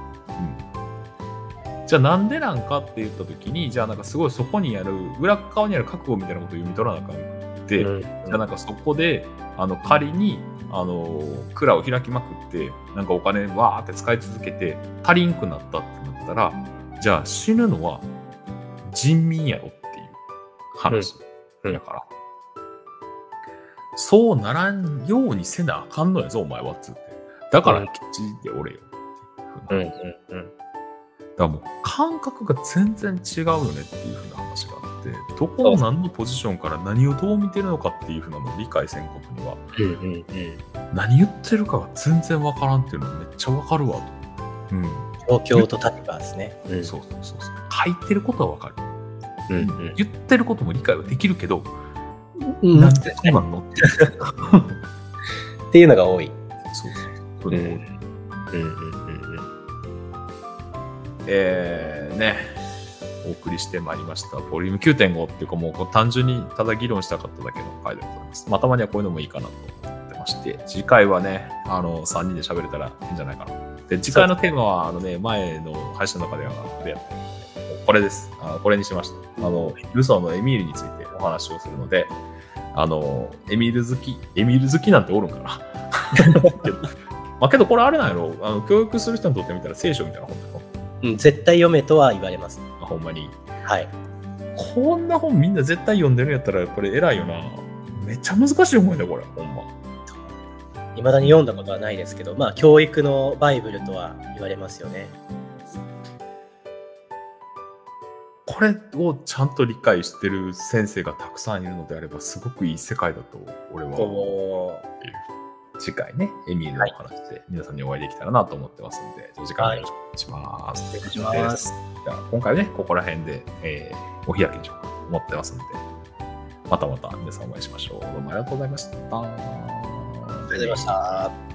じゃあなんでなんかって言った時にじゃあなんかすごいそこにある裏側にある覚悟みたいなことを読み取らなあかんうん。じゃあなんかそこであの仮にあの蔵を開きまくってなんかお金わーって使い続けて足りんくなったってなったらじゃあ死ぬのは人民やろっていう話うん。だから、そうならんようにせなあかんのやぞお前はっつって。だからうん。きっちりでおれよっていうふうな、うんうんうん。だからもう感覚が全然違うよねっていうふうな話があってどこの何のポジションから何をどう見てるのかっていうふうなのを理解せんことには、うんうんうん。何言ってるかが全然わからんっていうのめっちゃわかるわと。うん。状況と立場ですね。うんそうそうそうそう。書いてることはわかる。うんうん言ってることも理解はできるけど、うんなんでそうなんの？っていう。っていうのが多い。そうそう。そうんうんうんうんえーね、お送りしてまいりました。ボリューム9.5っていうか、もう単純にただ議論したかっただけの回でございます。まあ、たまにはこういうのもいいかなと思ってまして、次回はね、あの、3人で喋れたらいいんじゃないかな。で、次回のテーマは、あのね、前の配信の中では、あれやったんですけどこれです。あのこれにしました。あの、ルソーのエミールについてお話をするので、あの、エミール好き、エミール好きなんておるんかな。け どまあ、けどこれあれなんやろあの教育する人にとってみたら聖書みたいな本だよ。うん。絶対読めとは言われます。あほんまに。はい。こんな本みんな絶対読んでるんやったら、これ偉いよな。めっちゃ難しい本やで、これ、ほんま。未だに読んだことはないですけど、まあ、教育のバイブルとは言われますよね。これをちゃんと理解してる先生がたくさんいるのであれば、すごくいい世界だと、俺は思うお次回ね、エミールの話で皆さんにお会いできたらなと思ってますので、次回もよろしくお願いします。お願いします。じゃあ、今回はね、ここら辺で、えーお開きにしようかと思ってますので、またまた皆さんお会いしましょう。どうもありがとうございました。ありがとうございました。